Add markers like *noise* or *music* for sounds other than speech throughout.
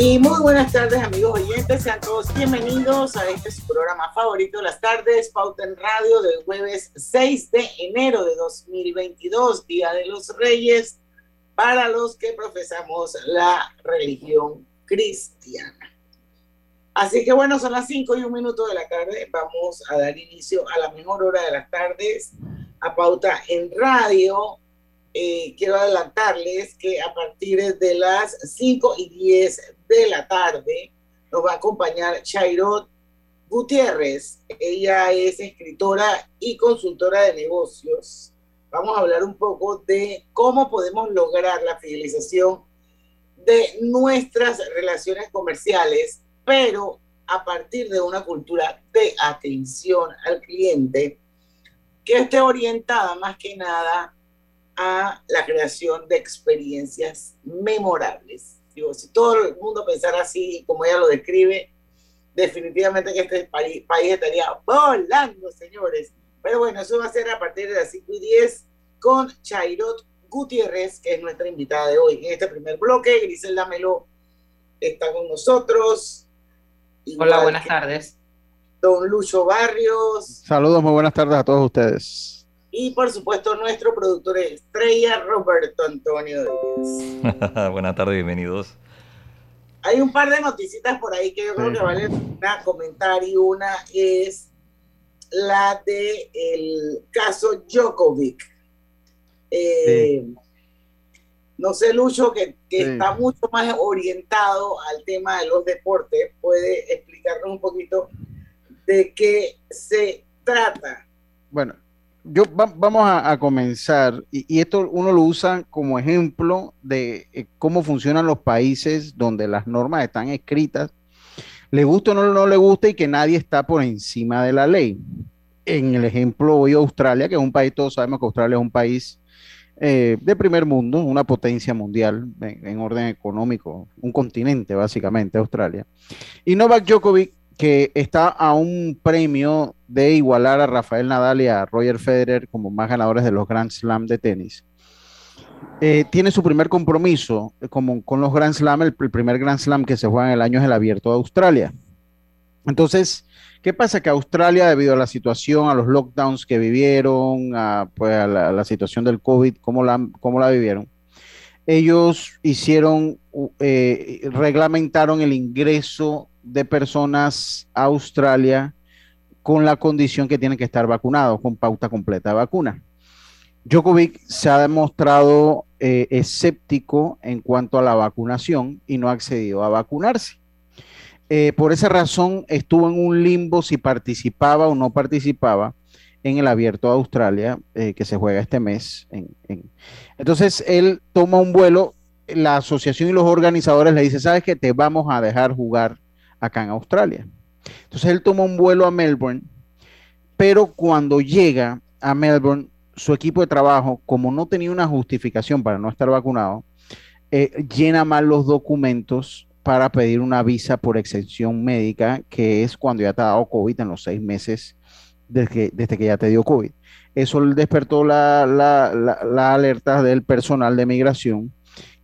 Y muy buenas tardes amigos oyentes, sean todos bienvenidos a este su programa favorito las tardes, Pauta en Radio del jueves 6 de enero de 2022, Día de los Reyes, para los que profesamos la religión cristiana. Así que bueno, son las 5 y un minuto de la tarde, vamos a dar inicio a la mejor hora de las tardes, a Pauta en Radio, eh, quiero adelantarles que a partir de las 5 y 10 de la tarde nos va a acompañar Chairot Gutiérrez. Ella es escritora y consultora de negocios. Vamos a hablar un poco de cómo podemos lograr la fidelización de nuestras relaciones comerciales, pero a partir de una cultura de atención al cliente que esté orientada más que nada a la creación de experiencias memorables. Digo, si todo el mundo pensara así, como ella lo describe, definitivamente que este país, estaría volando, señores. Pero bueno, eso va a ser a partir de las 5 y 10 con Chairot Gutiérrez, que es nuestra invitada de hoy. En este primer bloque, Griselda Melo está con nosotros. Hola, buenas tardes. Don Lucho Barrios. Saludos, muy buenas tardes a todos ustedes y por supuesto nuestro productor estrella Roberto Antonio Díaz. *laughs* Buenas tardes, bienvenidos. Hay un par de noticitas por ahí que yo creo que vale una comentar y una es la de el caso Djokovic. Eh, no sé, Lucho, que, que está mucho más orientado al tema de los deportes, puede explicarnos un poquito de qué se trata. Bueno, yo vamos a, comenzar, y, esto uno lo usa como ejemplo de eh, cómo funcionan los países donde las normas están escritas, le gusta o no, le gusta y que nadie está por encima de la ley. En el ejemplo hoy Australia, que es un país, todos sabemos que Australia es un país eh, de primer mundo, una potencia mundial en, en, orden económico, un continente básicamente, Australia. Y Novak Djokovic que está a un premio de igualar a Rafael Nadal y a Roger Federer como más ganadores de los Grand Slam de tenis. Eh, tiene su primer compromiso eh, como, con los Grand Slam, el, primer Grand Slam que se juega en el año es el abierto de Australia. Entonces, ¿qué pasa? Que Australia, debido a la situación, a los lockdowns que vivieron, a, pues, la, situación del COVID, ¿cómo la, cómo la vivieron? Ellos hicieron, eh, reglamentaron el ingreso de personas a Australia con la condición que tienen que estar vacunados, con pauta completa de vacuna. Djokovic se ha demostrado eh, escéptico en cuanto a la vacunación y no ha accedido a vacunarse. Eh, por esa razón estuvo en un limbo si participaba o no participaba en el abierto de Australia eh, que se juega este mes. Entonces él toma un vuelo, la asociación y los organizadores le dicen, sabes que te vamos a dejar jugar acá en Australia. Entonces él toma un vuelo a Melbourne, pero cuando llega a Melbourne, su equipo de trabajo, como no tenía una justificación para no estar vacunado, eh, llena mal los documentos para pedir una visa por exención médica, que es cuando ya te ha dado COVID en los seis meses desde que, desde que ya te dio COVID. Eso despertó la, la, alerta del personal de migración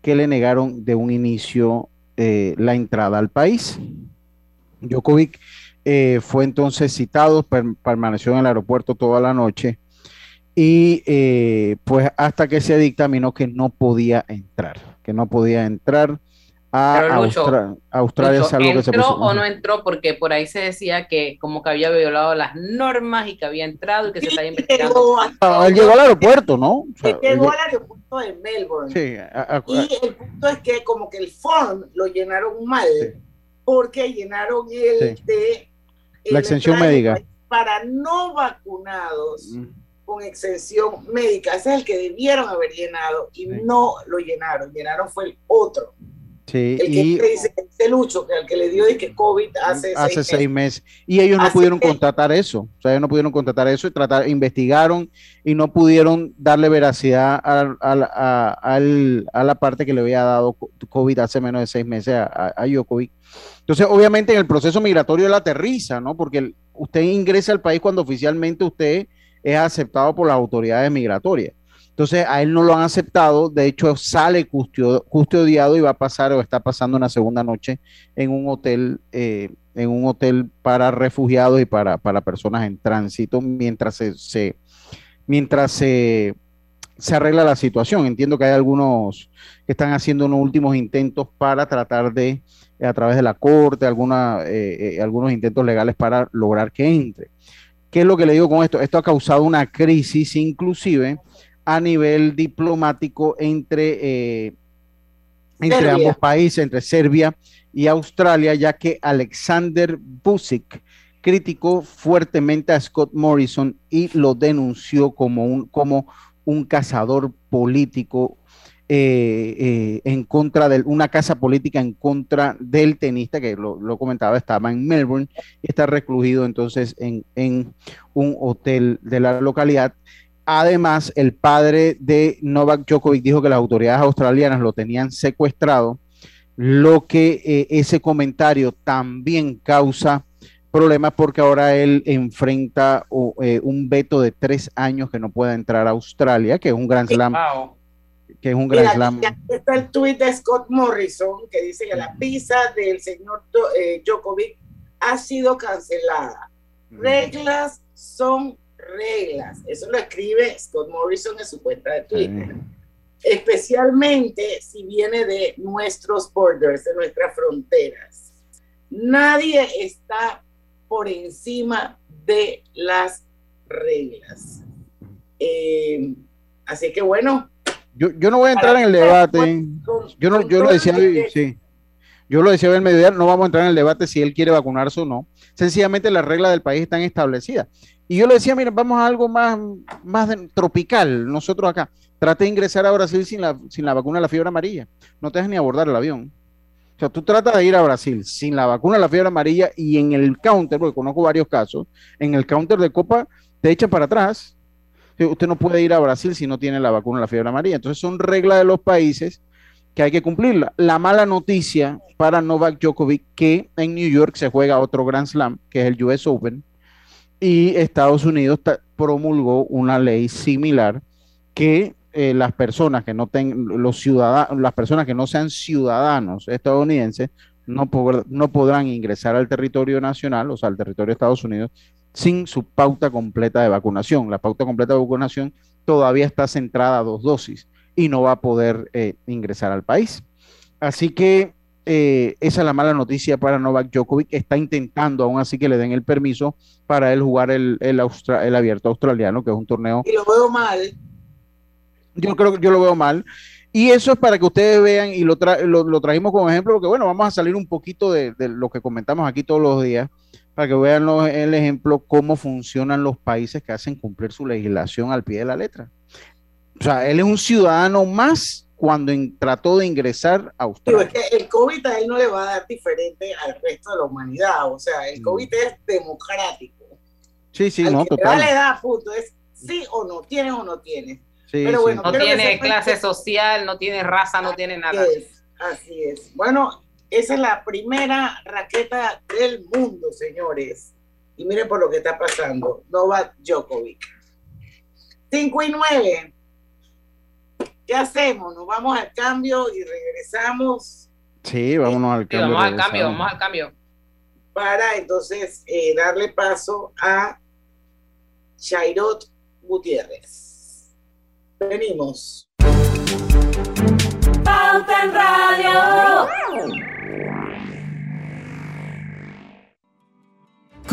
que le negaron de un inicio eh, la entrada al país. Djokovic eh, fue entonces citado, permaneció en el aeropuerto toda la noche y eh, pues hasta que se dictaminó que no podía entrar, que no podía entrar a Australia, ¿Entró o no entró? Porque por ahí se decía que como que había violado las normas y que había entrado y que se estaba investigando. Ah, él llegó al aeropuerto, ¿no? llegó al aeropuerto de Melbourne. Sí, y el punto es que como que el form lo llenaron mal, porque llenaron el de... la extensión médica. Para no vacunados. Mm. con exención médica. Ese es el que debieron haber llenado y no lo llenaron. Llenaron fue el otro. Sí, el que y, dice, Lucho, que al que le dio de que COVID hace, seis, meses. Y ellos no pudieron contratar eso. O sea, ellos no pudieron contratar eso y tratar, investigaron y no pudieron darle veracidad a, a, a, la parte que le había dado COVID hace menos de seis meses a, a. Entonces, obviamente, en el proceso migratorio él aterriza, ¿no? Porque usted ingresa al país cuando oficialmente usted es aceptado por las autoridades migratorias. Entonces a él no lo han aceptado, de hecho sale custodiado y va a pasar o está pasando una segunda noche en un hotel, eh, en un hotel para refugiados y para, personas en tránsito mientras se, mientras se, arregla la situación. Entiendo que hay algunos que están haciendo unos últimos intentos para tratar de, a través de la corte, alguna, eh, eh, algunos intentos legales para lograr que entre. ¿Qué es lo que le digo con esto? Esto ha causado una crisis inclusive a nivel diplomático entre, eh, entre ambos países, entre Serbia y Australia, ya que Alexander Busic criticó fuertemente a Scott Morrison y lo denunció como un, como un cazador político eh, eh, en contra de una casa política en contra del tenista, que lo, lo comentaba, estaba en Melbourne y está recluido entonces en, en un hotel de la localidad. Además, el padre de Novak Djokovic dijo que las autoridades australianas lo tenían secuestrado, lo que eh, ese comentario también causa problemas porque ahora él enfrenta eh, un veto de tres años que no pueda entrar a Australia, que es un gran slam. Que es un gran slam. está el tuit de Scott Morrison que dice que la visa del señor eh, Djokovic ha sido cancelada. Reglas son reglas. Eso lo escribe Scott Morrison en su cuenta de Twitter. Especialmente si viene de nuestros borders, de nuestras fronteras. Nadie está por encima de las reglas. Eh, así que bueno. Yo, yo no voy a entrar en el debate. yo no, yo lo decía, sí. Yo lo decía en el mediodía, no vamos a entrar en el debate si él quiere vacunarse o no. Sencillamente las reglas del país están establecidas. Y yo le decía, mira, vamos a algo más, más tropical. Nosotros acá, trate de ingresar a Brasil sin la, sin la vacuna de la fiebre amarilla. No te dejes ni abordar el avión. O sea, tú tratas de ir a Brasil sin la vacuna de la fiebre amarilla y en el counter, porque conozco varios casos, en el counter de Copa te echan para atrás. Usted no puede ir a Brasil si no tiene la vacuna de la fiebre amarilla. Entonces son reglas de los países que hay que cumplirla. La mala noticia para Novak Djokovic que en New York se juega otro Grand Slam, que es el US Open, y Estados Unidos promulgó una ley similar que eh, las personas que no tengan, los ciudadanos, las personas que no sean ciudadanos estadounidenses no, no podrán ingresar al territorio nacional, o sea, al territorio de Estados Unidos, sin su pauta completa de vacunación. La pauta completa de vacunación todavía está centrada a dos dosis y no va a poder eh, ingresar al país. Así que eh, esa es la mala noticia para Novak Djokovic. Está intentando aún así que le den el permiso para él jugar el, el, el abierto australiano, que es un torneo. Y lo veo mal. Yo creo que yo lo veo mal. Y eso es para que ustedes vean, y lo, lo, trajimos como ejemplo, porque bueno, vamos a salir un poquito de, de, lo que comentamos aquí todos los días, para que vean el ejemplo cómo funcionan los países que hacen cumplir su legislación al pie de la letra. O sea, él es un ciudadano más cuando trató de ingresar a Australia. es que el COVID a él no le va a dar diferente al resto de la humanidad. O sea, el mm. COVID es democrático. Sí, sí, no, total. le da punto, es sí o no, tienes o no tienes. Pero bueno, no tiene clase social, no tiene raza, no tiene nada. así es. Bueno, esa es la primera raqueta del mundo, señores. Y miren por lo que está pasando. Novak Djokovic. 5 y 9. ¿Qué hacemos? ¿Nos vamos al cambio y regresamos? Sí, vámonos al cambio. vamos al cambio, vamos al cambio. Para entonces eh, darle paso a Chairot Gutiérrez. Venimos. Pauta en Radio.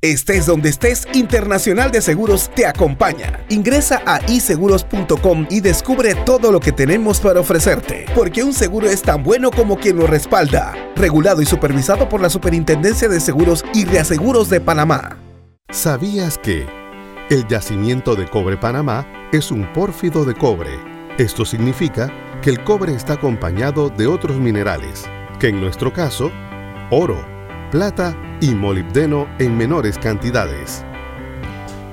Estés donde estés, Internacional de Seguros te acompaña. Ingresa a iseguros.com y descubre todo lo que tenemos para ofrecerte, porque un seguro es tan bueno como quien lo respalda. Regulado y supervisado por la Superintendencia de Seguros y Reaseguros de Panamá. ¿Sabías que el yacimiento de cobre Panamá es un pórfido de cobre? Esto significa que el cobre está acompañado de otros minerales, que en nuestro caso, oro, plata y molibdeno en menores cantidades.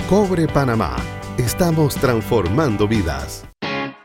Cobre Panamá. Estamos transformando vidas.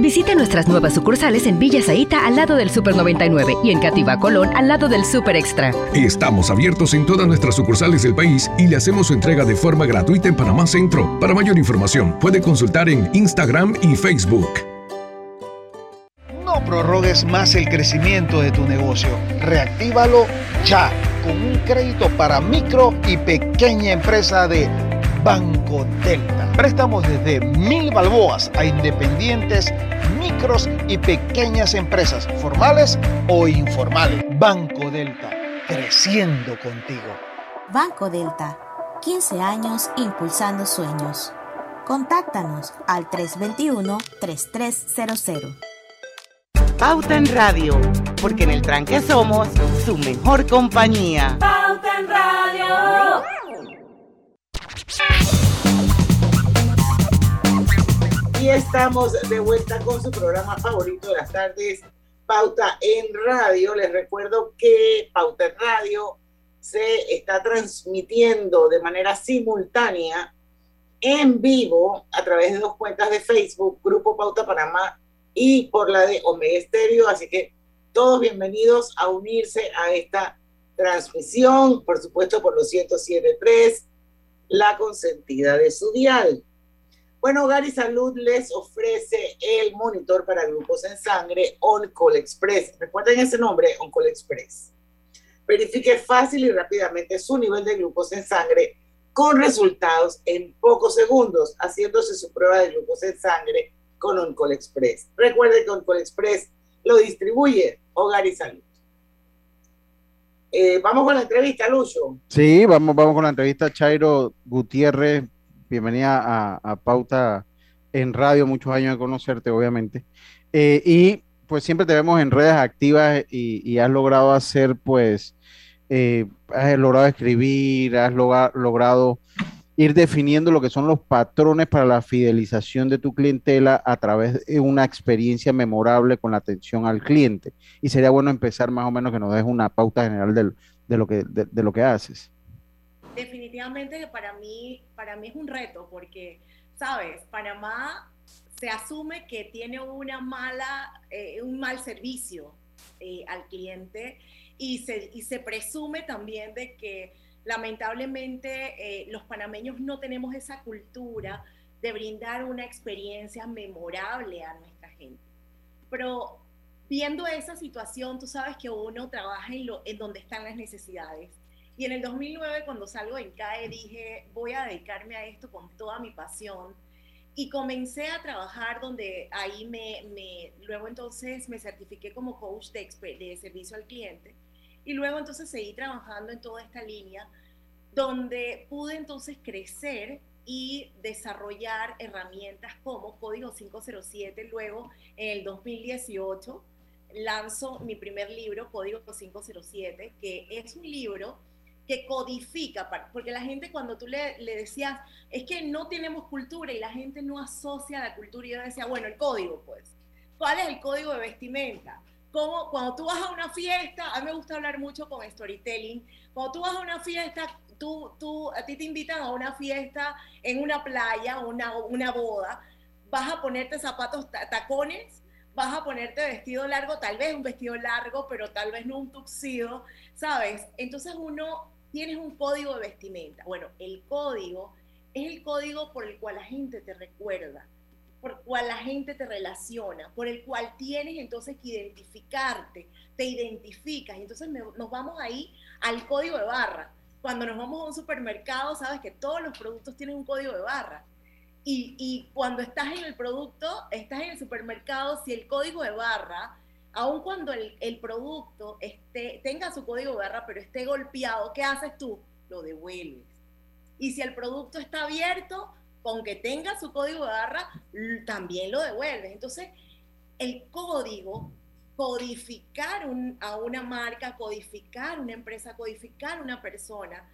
Visite nuestras nuevas sucursales en Villa Zaita al lado del Super 99 y en Cativa Colón al lado del Super Extra. Estamos abiertos en todas nuestras sucursales del país y le hacemos su entrega de forma gratuita en Panamá Centro. Para mayor información, puede consultar en Instagram y Facebook. No prorrogues más el crecimiento de tu negocio. Reactívalo ya con un crédito para micro y pequeña empresa de Banco Delta. Préstamos desde mil balboas a independientes, micros y pequeñas empresas, formales o informales. Banco Delta, creciendo contigo. Banco Delta, 15 años impulsando sueños. Contáctanos al 321-3300. Pauta en Radio, porque en el tranque somos su mejor compañía. Pauta en Radio. Y estamos de vuelta con su programa favorito de las tardes, Pauta en Radio. Les recuerdo que Pauta en Radio se está transmitiendo de manera simultánea en vivo a través de dos cuentas de Facebook, Grupo Pauta Panamá y por la de Omega Estéreo. Así que todos bienvenidos a unirse a esta transmisión, por supuesto por los 107.3, la consentida de su dial. Bueno, Hogar y Salud les ofrece el monitor para grupos en sangre OnCall Express. Recuerden ese nombre, OnCall Express. Verifique fácil y rápidamente su nivel de glucosa en sangre con resultados en pocos segundos, haciéndose su prueba de glucosa en sangre con OnCall Express. Recuerde que OnCall Express lo distribuye Hogar y Salud. Eh, vamos con la entrevista, Lucho. Sí, vamos, vamos con la entrevista. Chairo Gutiérrez, bienvenida a, Pauta en Radio, muchos años de conocerte, obviamente. Eh, y pues siempre te vemos en redes activas y, has logrado hacer, pues, eh, has logrado escribir, has logra- logrado ir definiendo lo que son los patrones para la fidelización de tu clientela a través de una experiencia memorable con la atención al cliente. Y sería bueno empezar más o menos que nos des una pauta general del- de, lo que, de, de lo que haces. definitivamente que para mí, para mí es un reto porque, sabes, Panamá se asume que tiene una mala, eh, un mal servicio eh, al cliente y se, y se presume también de que lamentablemente eh, los panameños no tenemos esa cultura de brindar una experiencia memorable a nuestra gente. Pero viendo esa situación, tú sabes que uno trabaja en, lo, en donde están las necesidades. Y en el 2009, cuando salgo en CAE, dije, voy a dedicarme a esto con toda mi pasión. Y comencé a trabajar donde ahí me, luego entonces me certifiqué como coach de, de servicio al cliente. Y luego entonces seguí trabajando en toda esta línea, donde pude entonces crecer y desarrollar herramientas como Código 507. Luego, en el 2018, lanzo mi primer libro, Código 507, que es un libro que codifica, porque la gente cuando tú le, le, decías, es que no tenemos cultura y la gente no asocia la cultura y yo decía, bueno, el código pues, ¿cuál es el código de vestimenta? Como cuando tú vas a una fiesta, a mí me gusta hablar mucho con storytelling, cuando tú vas a una fiesta, tú, tú, a ti te invitan a una fiesta en una playa, una, una boda, vas a ponerte zapatos, tacones, vas a ponerte vestido largo, tal vez un vestido largo, pero tal vez no un tuxido, ¿sabes? Entonces uno tiene un código de vestimenta. Bueno, el código es el código por el cual la gente te recuerda, por cual la gente te relaciona, por el cual tienes entonces que identificarte, te identificas. Entonces nos vamos ahí al código de barra. Cuando nos vamos a un supermercado, sabes que todos los productos tienen un código de barra. Y, cuando estás en el producto, estás en el supermercado, si el código de barra, aun cuando el, producto esté, tenga su código de barra, pero esté golpeado, ¿qué haces tú? Lo devuelves. Y si el producto está abierto, con que tenga su código de barra, también lo devuelves. Entonces, el código, codificar a una marca, codificar una empresa, codificar una persona,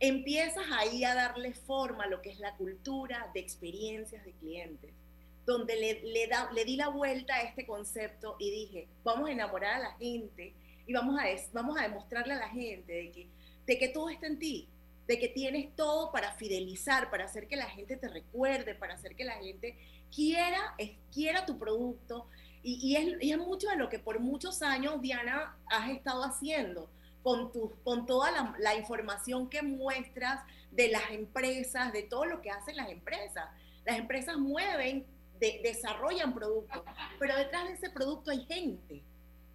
empiezas ahí a darle forma a lo que es la cultura de experiencias de clientes, donde le, le, da, le di la vuelta a este concepto y dije, vamos a enamorar a la gente y vamos a, vamos a demostrarle a la gente de que, de que todo está en ti, de que tienes todo para fidelizar, para hacer que la gente te recuerde, para hacer que la gente quiera, quiera tu producto. Y, y, es, mucho de lo que por muchos años, Diana, has estado haciendo con, tu, con toda la, información que muestras de las empresas, de todo lo que hacen las empresas. Las empresas mueven, desarrollan productos, pero detrás de ese producto hay gente.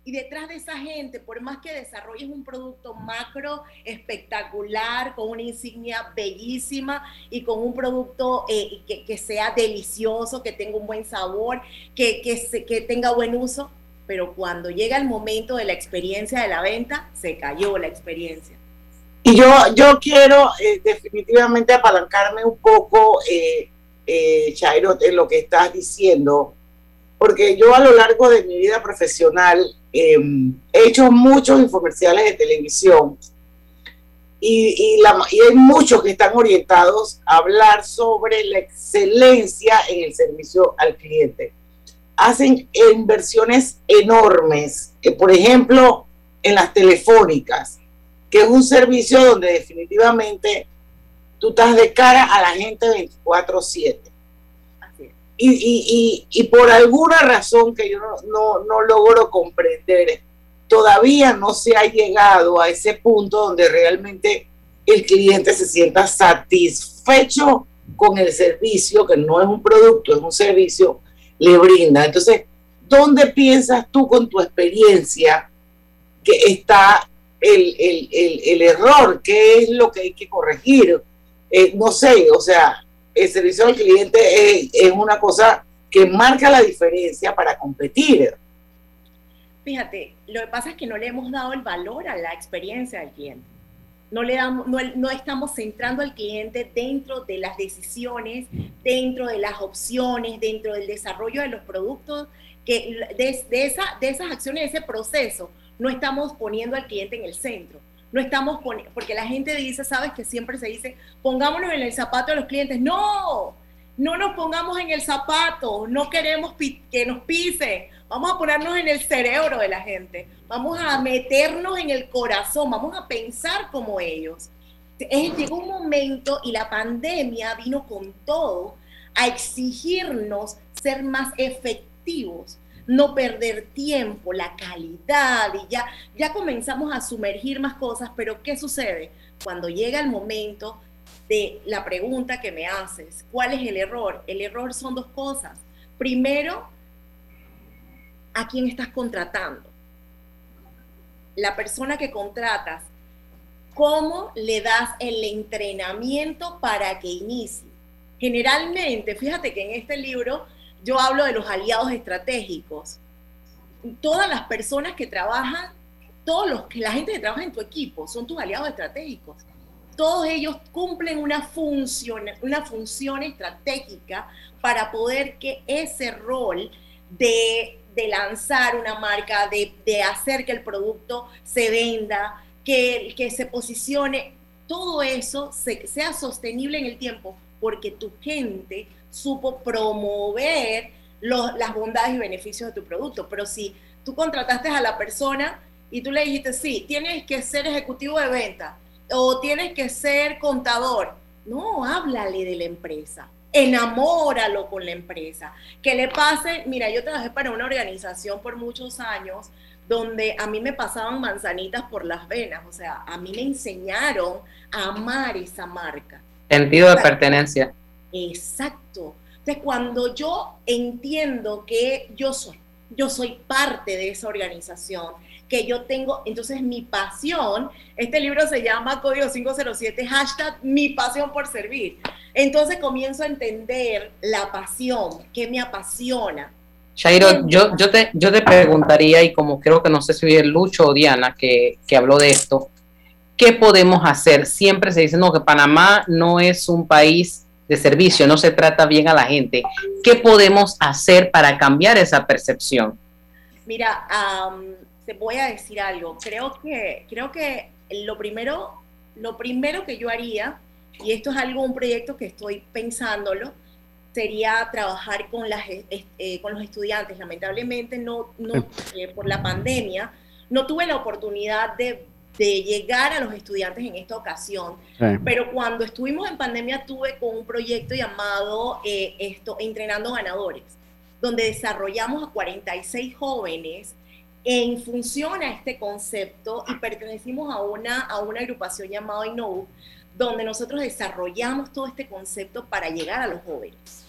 Y detrás de esa gente, por más que desarrolles un producto macro espectacular, con una insignia bellísima y con un producto eh, que, que, sea delicioso, que tenga un buen sabor, que, que, se, que tenga buen uso, pero cuando llega el momento de la experiencia de la venta, se cayó la experiencia. Y yo, yo quiero eh, definitivamente apalancarme un poco, eh, eh, Chairo, en lo que estás diciendo, porque yo a lo largo de mi vida profesional em, he hecho muchos infomerciales de televisión y, y, la, y hay muchos que están orientados a hablar sobre la excelencia en el servicio al cliente hacen inversiones enormes, por ejemplo, en las telefónicas, que es un servicio donde definitivamente tú estás de cara a la gente 24/7. Y, por alguna razón que yo no, no, logro comprender, todavía no se ha llegado a ese punto donde realmente el cliente se sienta satisfecho con el servicio, que no es un producto, es un servicio le brinda. Entonces, ¿dónde piensas tú con tu experiencia que está el, error? ¿Qué es lo que hay que corregir? Eh, no sé, o sea, el servicio al cliente es, es una cosa que marca la diferencia para competir. Fíjate, lo que pasa es que no le hemos dado el valor a la experiencia del cliente no, le damos, no, estamos centrando al cliente dentro de las decisiones, dentro de las opciones, dentro del desarrollo de los productos, que de, esa, de esas acciones, de ese proceso, no estamos poniendo al cliente en el centro. No estamos poniendo, porque la gente dice, sabes que siempre se dice, pongámonos en el zapato de los clientes. No, no nos pongamos en el zapato, no queremos que nos pise, vamos a ponernos en el cerebro de la gente, vamos a meternos en el corazón, vamos a pensar como ellos. llegó un momento y la pandemia vino con todo a exigirnos ser más efectivos, no perder tiempo, la calidad y ya, ya comenzamos a sumergir más cosas, pero ¿qué sucede? Cuando llega el momento de la pregunta que me haces, ¿cuál es el error? El error son dos cosas. Primero, a quién estás contratando. La persona que contratas, ¿cómo le das el entrenamiento para que inicie? Generalmente, fíjate que en este libro yo hablo de los aliados estratégicos. Todas las personas que trabajan, todos los que la gente que trabaja en tu equipo son tus aliados estratégicos. Todos ellos cumplen una función, una función estratégica para poder que ese rol de, lanzar una marca, de, hacer que el producto se venda, que, que se posicione, todo eso se, sea sostenible en el tiempo, porque tu gente supo promover los, las bondades y beneficios de tu producto. Pero si tú contrataste a la persona y tú le dijiste, sí, tienes que ser ejecutivo de venta o tienes que ser contador, no, háblale de la empresa enamóralo con la empresa. Que le pase, mira, yo trabajé para una organización por muchos años donde a mí me pasaban manzanitas por las venas, o sea, a mí me enseñaron a amar esa marca. Sentido de pertenencia. Exacto. Entonces, cuando yo entiendo que yo soy, yo soy parte de esa organización, que yo tengo, entonces mi pasión, este libro se llama Código 507, hashtag mi pasión por servir. Entonces comienzo a entender la pasión, que me apasiona. Shairo, yo, yo, te, yo te preguntaría, y como creo que no sé si es Lucho o Diana que, que habló de esto, ¿qué podemos hacer? Siempre se dice, no, que Panamá no es un país de servicio, no se trata bien a la gente. ¿Qué podemos hacer para cambiar esa percepción? Mira, um, te voy a decir algo. Creo que, creo que lo primero, lo primero que yo haría, y esto es algo, un proyecto que estoy pensándolo, sería trabajar con, las, eh, con los estudiantes. Lamentablemente, no, no eh, por la pandemia, no tuve la oportunidad de, de, llegar a los estudiantes en esta ocasión. Sí. Pero cuando estuvimos en pandemia, tuve con un proyecto llamado eh, esto, Entrenando Ganadores, donde desarrollamos a 46 jóvenes en función a este concepto y pertenecimos a una, a una agrupación llamada INOU, donde nosotros desarrollamos todo este concepto para llegar a los jóvenes.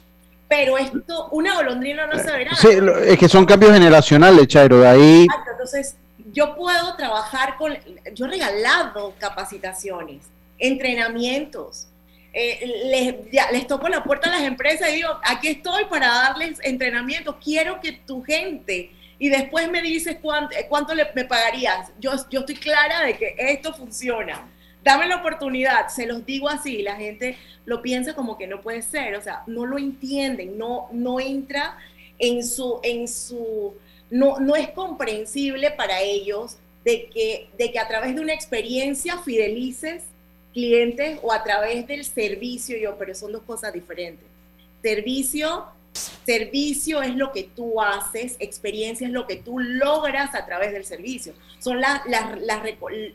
Pero esto, una golondrina no se verá. Sí, es que son cambios generacionales, Chairo, de ahí... Exacto, entonces yo puedo trabajar con, yo regalado capacitaciones, entrenamientos, eh, les, les toco la puerta a las empresas y digo, aquí estoy para darles entrenamiento, quiero que tu gente y después me dices cuánto, cuánto le, me pagarías. Yo, yo estoy clara de que esto funciona. Dame la oportunidad, se los digo así, la gente lo piensa como que no puede ser, o sea, no lo entienden, no, no entra en su, en su, no, no es comprensible para ellos de que, de que a través de una experiencia fidelices clientes o a través del servicio, yo, pero son dos cosas diferentes. Servicio Servicio es lo que tú haces, experiencia es lo que tú logras a través del servicio. Son la,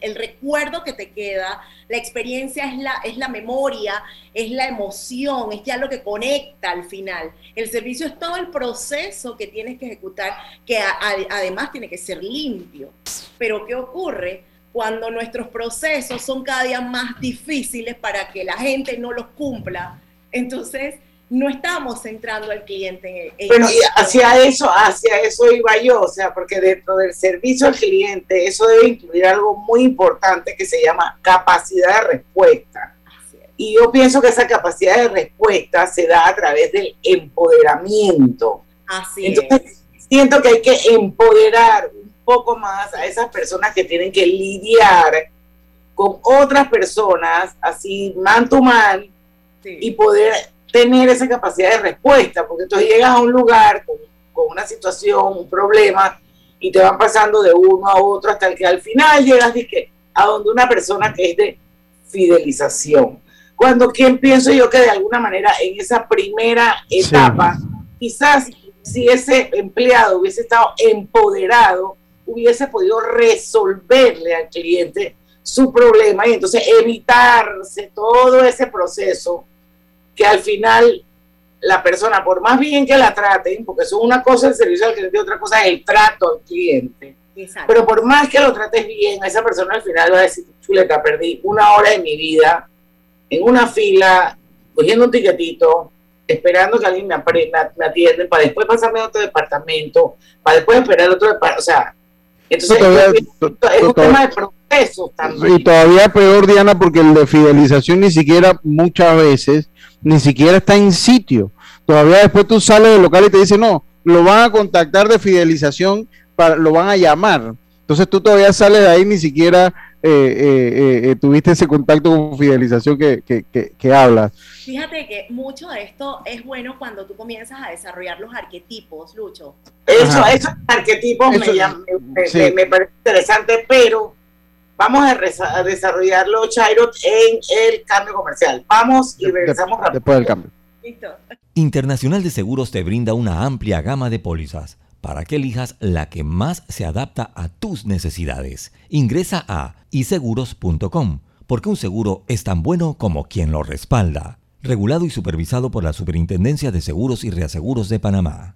el recuerdo que te queda, la experiencia es la, es la memoria, es la emoción, es ya lo que conecta al final. El servicio es todo el proceso que tienes que ejecutar, que además tiene que ser limpio. Pero ¿qué ocurre? Cuando nuestros procesos son cada día más difíciles para que la gente no los cumpla, entonces no estamos centrando al cliente en, bueno y hacia eso hacia eso iba yo o sea porque dentro del servicio al cliente eso debe incluir algo muy importante que se llama capacidad de respuesta y yo pienso que esa capacidad de respuesta se da a través del empoderamiento así entonces es. siento que hay que empoderar un poco más a esas personas que tienen que lidiar con otras personas así man to man sí. y poder tener esa capacidad de respuesta, porque entonces llegas a un lugar con, con, una situación, un problema, y te van pasando de uno a otro hasta que al final llegas que, a donde una persona que es de fidelización. Cuando quien pienso yo que de alguna manera en esa primera etapa, sí. quizás si ese empleado hubiese estado empoderado, hubiese podido resolverle al cliente su problema y entonces evitarse todo ese proceso que al final la persona, por más bien que la traten, porque eso es una cosa el servicio al cliente, otra cosa es el trato al cliente. Exacto. Pero por más que lo trates bien, esa persona al final va a decir, chuleta, perdí una hora de mi vida en una fila, cogiendo un tiquetito, esperando que alguien me, me, atienda, para después pasarme a otro departamento, para después esperar otro departamento, o sea, entonces es un tema de proceso también. Y todavía peor, Diana, porque el de fidelización ni siquiera muchas veces, ni siquiera está en sitio. Todavía después tú sales del local y te dicen, no, lo van a contactar de fidelización, para, lo van a llamar. Entonces tú todavía sales de ahí, ni siquiera eh, eh, eh, tuviste ese contacto con fidelización que, que, que, hablas. Fíjate que mucho de esto es bueno cuando tú comienzas a desarrollar los arquetipos, Lucho. Eso, esos arquetipos me, me, me, parece interesante, pero vamos a, desarrollarlo, Chairo, en el cambio comercial. Vamos y regresamos rápido. Después del cambio. Listo. Internacional de Seguros te brinda una amplia gama de pólizas para que elijas la que más se adapta a tus necesidades. Ingresa a iseguros.com, porque un seguro es tan bueno como quien lo respalda. Regulado y supervisado por la Superintendencia de Seguros y Reaseguros de Panamá.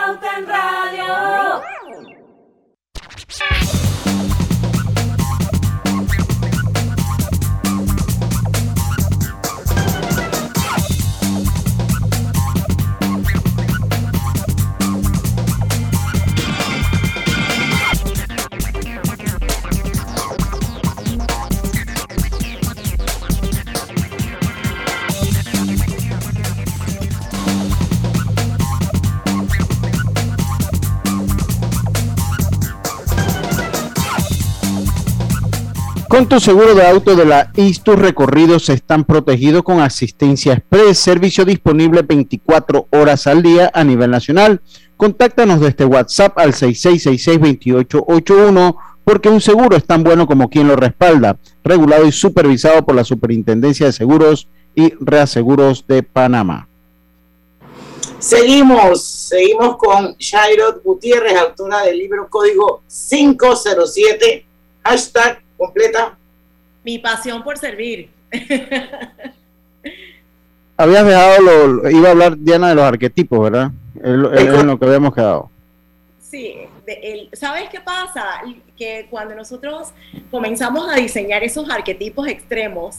Con tu seguro de auto de la IS, tus recorridos están protegidos con asistencia express, servicio disponible 24 horas al día a nivel nacional. Contáctanos desde WhatsApp al 6666-2881 porque un seguro es tan bueno como quien lo respalda, regulado y supervisado por la Superintendencia de Seguros y Reaseguros de Panamá. Seguimos, seguimos con Shairot Gutiérrez, autora del libro Código 507, hashtag completa. Mi pasión por servir. *laughs* Habías dejado, lo, iba a hablar Diana de los arquetipos, ¿verdad? Es, lo que habíamos quedado. Sí, ¿sabes qué pasa? Que cuando nosotros comenzamos a diseñar esos arquetipos extremos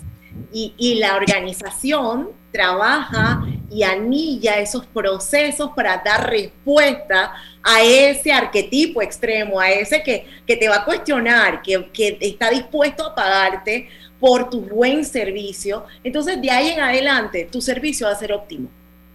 y, la organización trabaja y anilla esos procesos para dar respuesta a ese arquetipo extremo, a ese que, te va a cuestionar, que, que está dispuesto a pagarte por tu buen servicio, entonces de ahí en adelante tu servicio va a ser óptimo.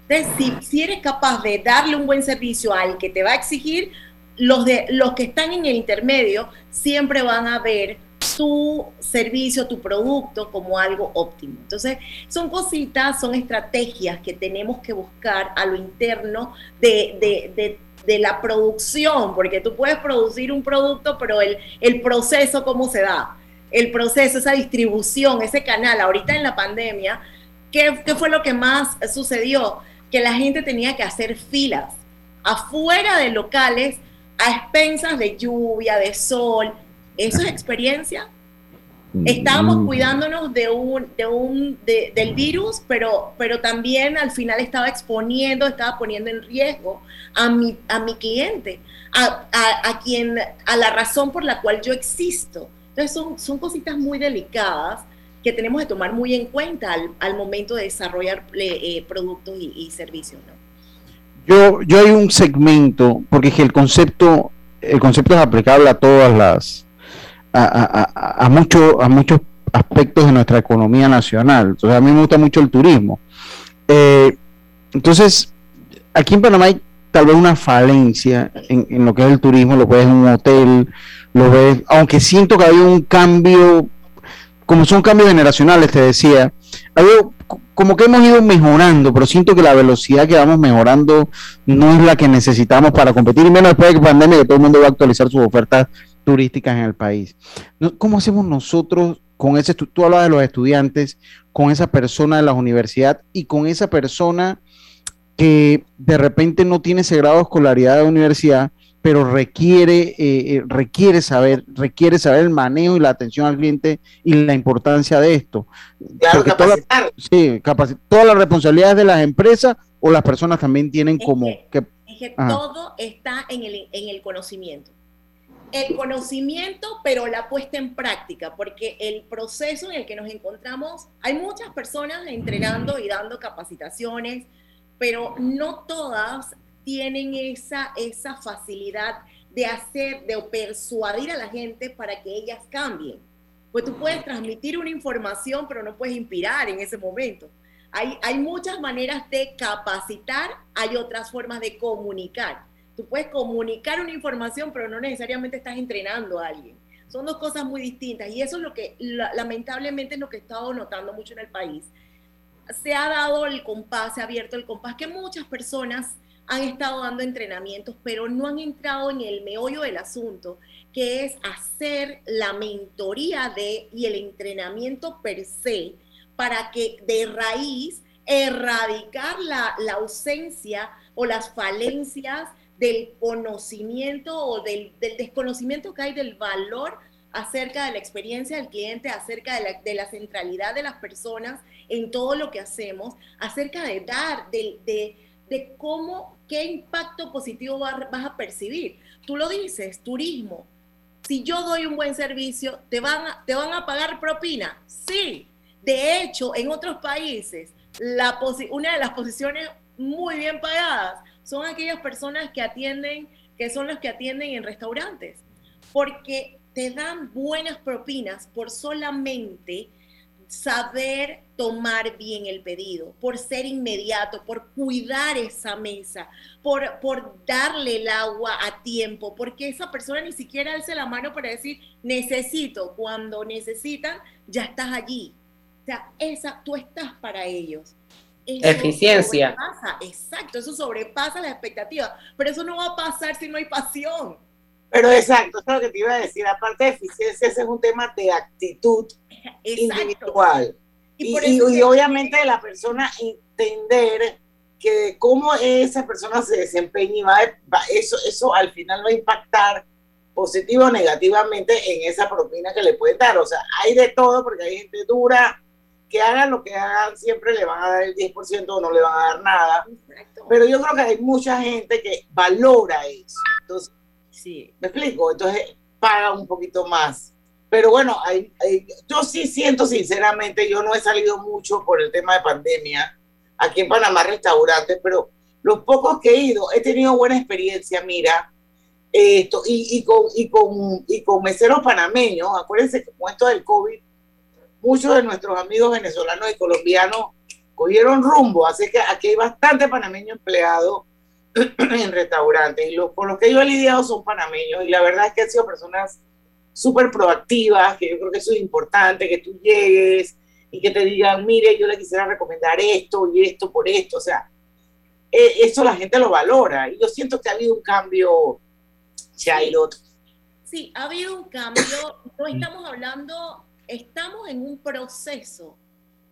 Entonces, si, si eres capaz de darle un buen servicio al que te va a exigir, los, de, los que están en el intermedio siempre van a ver tu servicio, tu producto como algo óptimo. Entonces, son cositas, son estrategias que tenemos que buscar a lo interno de, de, de, la producción, porque tú puedes producir un producto, pero el, el proceso, ¿cómo se da? El proceso, esa distribución, ese canal, ahorita en la pandemia, ¿qué, ¿qué fue lo que más sucedió? Que la gente tenía que hacer filas afuera de locales a expensas de lluvia, de sol. ¿Eso es experiencia? Estábamos cuidándonos de un, de un, de- del virus, pero, pero también al final estaba exponiendo, estaba poniendo en riesgo a mi, a mi cliente, a, a- a quien, a la razón por la cual yo existo. Entonces son, son cositas muy delicadas que tenemos que tomar muy en cuenta al, al momento de desarrollar eh, eh, productos y, y servicios. ¿no? Yo, yo hay un segmento, porque el concepto, el concepto es aplicable a todas las, a, a, mucho- a muchos aspectos de nuestra economía nacional. Entonces, a mí me gusta mucho el turismo. Eh, entonces, aquí en Panamá hay tal vez una falencia en, lo que es el turismo, lo ves en un hotel, lo ves, aunque siento que hay un cambio, como son cambios generacionales, te decía, ha habido co- como que hemos ido mejorando, pero siento que la velocidad que vamos mejorando no es la que necesitamos para competir, y menos después de que pandemia, que todo el mundo va a actualizar sus ofertas turísticas en el país. ¿Cómo hacemos nosotros con ese, tú hablas de los estudiantes, con esa persona de la universidad y con esa persona que de repente no tiene ese grado de escolaridad de universidad, pero requiere, eh, eh, requiere saber, requiere saber el manejo y la atención al cliente y la importancia de esto. Claro, toda la- sí, todas las responsabilidades de las empresas o las personas también tienen como que Es que todo está en el, en el conocimiento. El conocimiento, pero la puesta en práctica, porque el proceso en el que nos encontramos, hay muchas personas entrenando y dando capacitaciones, pero no todas tienen esa, esa facilidad de hacer, de persuadir a la gente para que ellas cambien. Pues tú puedes transmitir una información, pero no puedes inspirar en ese momento. Hay, hay muchas maneras de capacitar, hay otras formas de comunicar. Tú puedes comunicar una información, pero no necesariamente estás entrenando a alguien. Son dos cosas muy distintas y eso es lo que la- lamentablemente es lo que he estado notando mucho en el país. Se ha dado el compás, se ha abierto el compás, que muchas personas han estado dando entrenamientos, pero no han entrado en el meollo del asunto, que es hacer la mentoría de y el entrenamiento per se para que de raíz erradicar la, la ausencia o las falencias del conocimiento o del, desconocimiento que hay del valor acerca de la experiencia del cliente, acerca de la, centralidad de las personas en todo lo que hacemos, acerca de dar, de, cómo, qué impacto positivo va- vas a percibir. Tú lo dices, turismo. Si yo doy un buen servicio, ¿te van a, te van a pagar propina? Sí. De hecho, en otros países, una de las posiciones muy bien pagadas son aquellas personas que atienden, que son los que atienden en restaurantes, porque te dan buenas propinas por solamente saber tomar bien el pedido, por ser inmediato, por cuidar esa mesa, por, por darle el agua a tiempo, porque esa persona ni siquiera alza la mano para decir necesito, cuando necesitan, ya estás allí. O sea, esa, tú estás para ellos. Eso Eficiencia. sobrepasa, exacto, eso sobrepasa las expectativas, pero eso no va a pasar si no hay pasión. Pero exacto, eso es lo que te iba a decir. Aparte de eficiencia, ese es un tema de actitud individual. Y Y, y- y que- obviamente la persona entender que cómo esa persona se desempeña y va, va- eso, eso al final va a impactar positivo o negativamente en esa propina que le pueden dar. O sea, hay de todo porque hay gente dura que hagan lo que hagan, siempre le van a dar el 10% o no le van a dar nada. Pero yo creo que hay mucha gente que valora eso. Entonces, sí. ¿me explico? Entonces paga un poquito más. Pero bueno, hay, hay- yo sí siento sinceramente, yo no he salido mucho por el tema de pandemia aquí en Panamá restaurantes, pero los pocos que he ido he tenido buena experiencia, mira, esto, y, y, con, y, con, y con meseros panameños, acuérdense que con esto del COVID, muchos de nuestros amigos venezolanos y colombianos cogieron rumbo, así que aquí hay bastante panameño empleado *clears throat* en restaurantes. Y los con los que yo he lidiado son panameños. Y la verdad es que han sido personas súper proactivas, que yo creo que eso es importante, que tú llegues y que te digan, mire, yo le quisiera recomendar esto y esto por esto, o sea, eh, eso la gente lo valora. Y yo siento que ha habido un cambio, Chairo. Sí, ha habido un cambio. No estamos hablando, estamos en un proceso,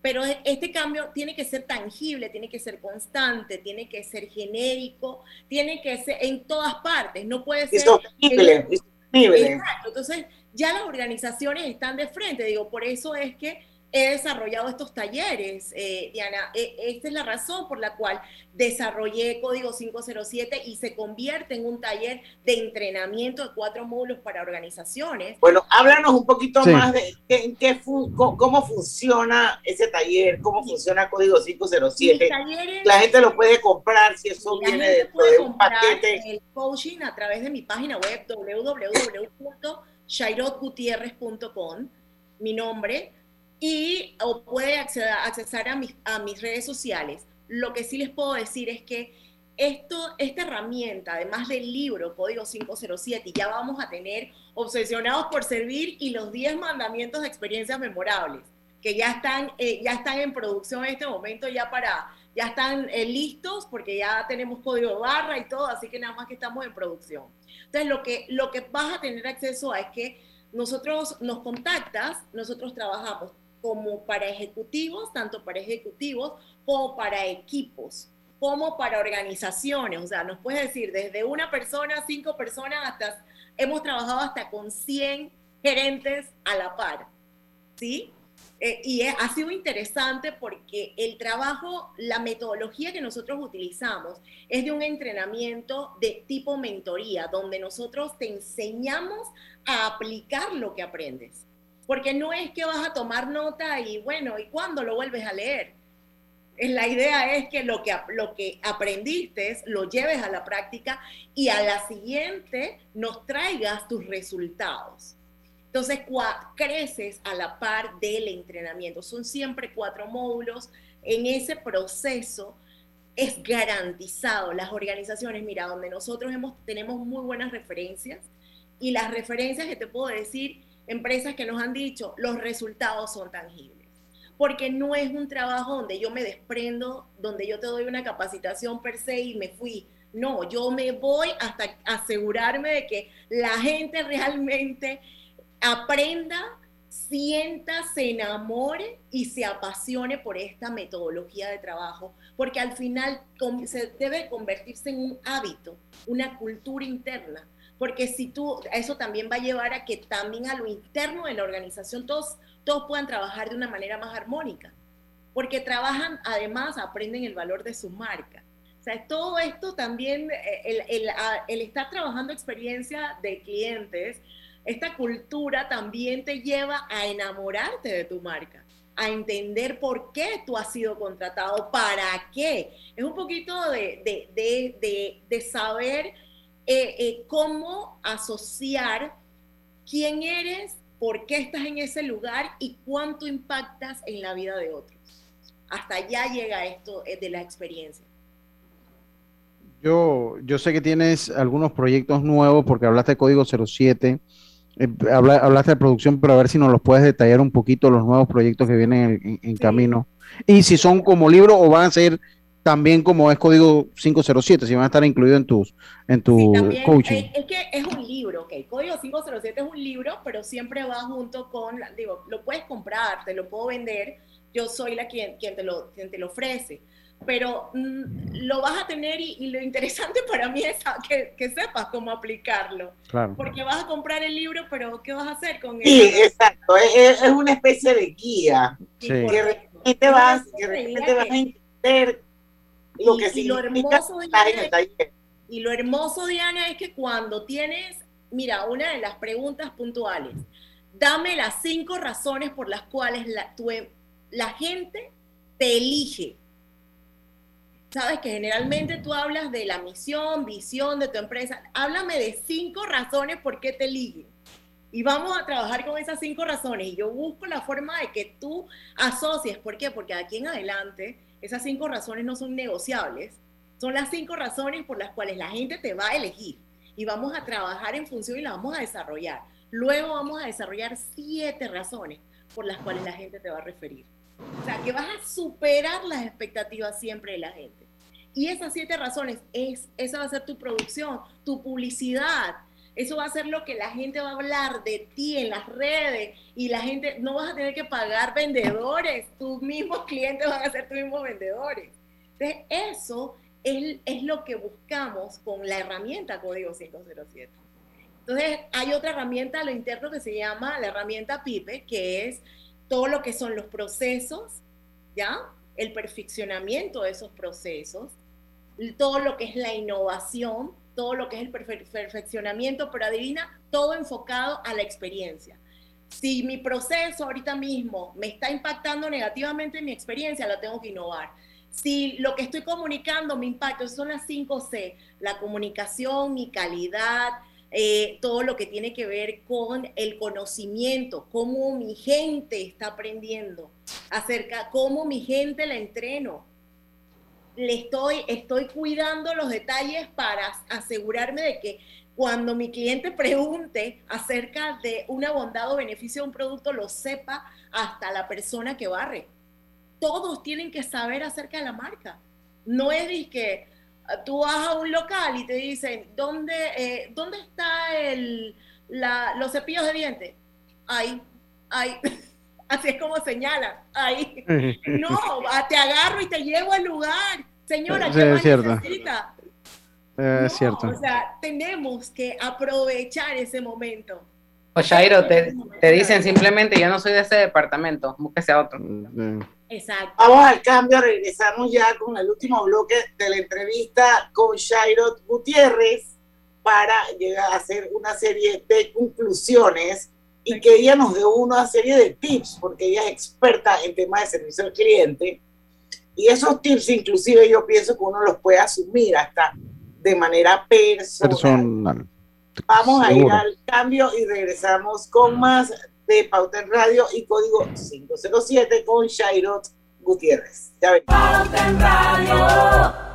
pero e- este cambio tiene que ser tangible, tiene que ser constante, tiene que ser genérico, tiene que ser en todas partes, no puede ser... Exacto, entonces ya las organizaciones están de frente, digo, por eso es que he desarrollado estos talleres, eh, Diana. E- esta es la razón por la cual desarrollé Código 507 y se convierte en un taller de entrenamiento de cuatro módulos para organizaciones. Bueno, háblanos un poquito Sí. más de qué, en qué cómo funciona ese taller, cómo funciona Código 507. Mis talleres- La gente lo puede comprar si eso viene dentro de un paquete. el coaching a través de mi página web www.shairotgutierrez.com, mi nombre, y o puede acceder, accesar a mis, a mis redes sociales. Lo que sí les puedo decir es que esto, esta herramienta, además del libro Código 507, y ya vamos a tener Obsesionados por Servir y los 10 mandamientos de experiencias memorables, que ya están, eh, ya están en producción en este momento, ya para, ya están eh, listos, porque ya tenemos código barra y todo, así que nada más que estamos en producción. Entonces, lo que, lo que vas a tener acceso a es que nosotros nos contactas, nosotros trabajamos como para ejecutivos, tanto para ejecutivos como para equipos, como para organizaciones. O sea, nos puedes decir desde una persona, cinco personas, hasta hemos trabajado hasta con 100 gerentes a la par. ¿Sí? Eh, y es- ha sido interesante porque el trabajo, la metodología que nosotros utilizamos es de un entrenamiento de tipo mentoría, donde nosotros te enseñamos a aplicar lo que aprendes. Porque no es que vas a tomar nota y bueno, ¿y cuándo lo vuelves a leer? La idea es que lo que, lo que aprendiste lo lleves a la práctica y a la siguiente nos traigas tus resultados. Entonces, cua- creces a la par del entrenamiento. Son siempre cuatro módulos. En ese proceso es garantizado. Las organizaciones, mira, donde nosotros hemos, tenemos muy buenas referencias y las referencias que te puedo decir, empresas que nos han dicho, los resultados son tangibles. Porque no es un trabajo donde yo me desprendo, donde yo te doy una capacitación per se y me fui. No, yo me voy hasta asegurarme de que la gente realmente aprenda, sienta, se enamore y se apasione por esta metodología de trabajo, porque al final se debe convertirse en un hábito, una cultura interna, porque si tú, eso también va a llevar a que también a lo interno de la organización todos, todos puedan trabajar de una manera más armónica, porque trabajan, además aprenden el valor de su marca. O sea, todo esto también, eh, el, el- el estar trabajando experiencia de clientes, esta cultura también te lleva a enamorarte de tu marca, a entender por qué tú has sido contratado, para qué. Es un poquito de- de- de- de saber eh, eh, cómo asociar quién eres, por qué estás en ese lugar y cuánto impactas en la vida de otros. Hasta allá llega esto eh, de la experiencia. Yo, yo sé que tienes algunos proyectos nuevos porque hablaste de Código 07, eh, habla- hablaste de producción, pero a ver si nos los puedes detallar un poquito los nuevos proyectos que vienen en, en camino. Y si son como libro o van a ser también como es Código 507, si van a estar incluidos en tus en tu También, coaching. eh, es que es un libro, ok. Código 507 es un libro, pero siempre va junto con, digo, lo puedes comprar, te lo puedo vender, yo soy la quien, quien, te, lo, quien te lo ofrece. Pero mm, lo vas a tener y, y lo interesante *laughs* para mí es que, que sepas cómo aplicarlo. Claro. Porque vas a comprar el libro, pero ¿qué vas a hacer con él? Sí, exacto. Es, es- es una especie de guía Sí. que Es una vas, que guía vas a entender lo que y lo hermoso en el taller. Y lo hermoso, Diana, es que cuando tienes, mira, una de las preguntas puntuales, dame las cinco razones por las cuales la, tu em- la gente te elige. Sabes que generalmente tú hablas de la misión, visión de tu empresa. Háblame de cinco razones por qué te eligen. Y vamos a trabajar con esas cinco razones. Y yo busco la forma de que tú asocies. ¿Por qué? Porque de aquí en adelante esas cinco razones no son negociables. Son las cinco razones por las cuales la gente te va a elegir. Y vamos a trabajar en función y la vamos a desarrollar. Luego vamos a desarrollar siete razones por las cuales la gente te va a referir. O sea, que vas a superar las expectativas siempre de la gente. Y esas siete razones, es, esa va a ser tu producción, tu publicidad. Eso va a ser lo que la gente va a hablar de ti en las redes y la gente no vas a tener que pagar vendedores, tus mismos clientes van a ser tus mismos vendedores. Entonces, eso es, es lo que buscamos con la herramienta Código 507. Entonces, hay otra herramienta a lo interno que se llama la herramienta PIPE, que es todo lo que son los procesos, ¿ya? El perfeccionamiento de esos procesos, todo lo que es la innovación, todo lo que es el perfeccionamiento, pero adivina, todo enfocado a la experiencia. Si mi proceso ahorita mismo me está impactando negativamente en mi experiencia, lo tengo que innovar. Si lo que estoy comunicando me impacta, son las 5 C, la comunicación, mi calidad, eh, todo lo que tiene que ver con el conocimiento, cómo mi gente está aprendiendo, acerca cómo mi gente la entreno. Le estoy, estoy cuidando los detalles para asegurarme de que cuando mi cliente pregunte acerca de una bondad o beneficio de un producto, lo sepa hasta la persona que barre. Todos tienen que saber acerca de la marca. No es que tú vas a un local y te dicen, ¿dónde, eh, ¿dónde está el, los cepillos de dientes? Ahí, ahí. *laughs* Así es como señala, ahí. *laughs* No, te agarro y te llevo al lugar. Señora, ¿qué es cierto. es cierto. O sea, tenemos que aprovechar ese momento. O Shairo, te, te, dicen simplemente, yo no soy de ese departamento, búsquese a otro. Exacto. Vamos al cambio, regresamos ya con el último bloque de la entrevista con Shairot Gutiérrez para llegar a hacer una serie de conclusiones y que ella nos dé una serie de tips, porque ella es experta en temas de servicio al cliente. Y esos tips, inclusive, yo pienso que uno los puede asumir hasta de manera personal. personal. Vamos a ir al cambio y regresamos con más de Pauta en Radio y código 507 con Shairot Gutiérrez. Pauta en Radio.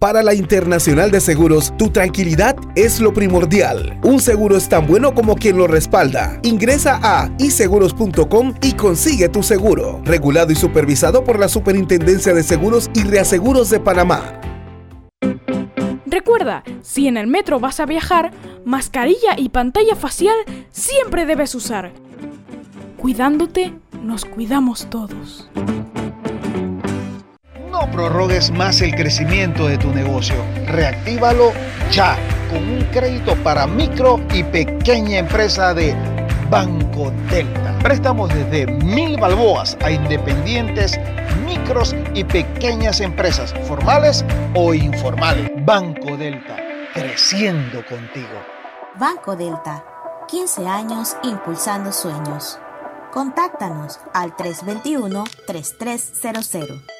Para la Internacional de Seguros, tu tranquilidad es lo primordial. Un seguro es tan bueno como quien lo respalda. Ingresa a iseguros.com y consigue tu seguro. Regulado y supervisado por la Superintendencia de Seguros y Reaseguros de Panamá. Recuerda, si en el metro vas a viajar, mascarilla y pantalla facial siempre debes usar. Cuidándote, nos cuidamos todos. No prorrogues más el crecimiento de tu negocio. Reactívalo ya con un crédito para micro y pequeña empresa de Banco Delta. Préstamos desde mil balboas a independientes, micros y pequeñas empresas, formales o informales. Banco Delta, creciendo contigo. Banco Delta, 15 años impulsando sueños. Contáctanos al 321-3300.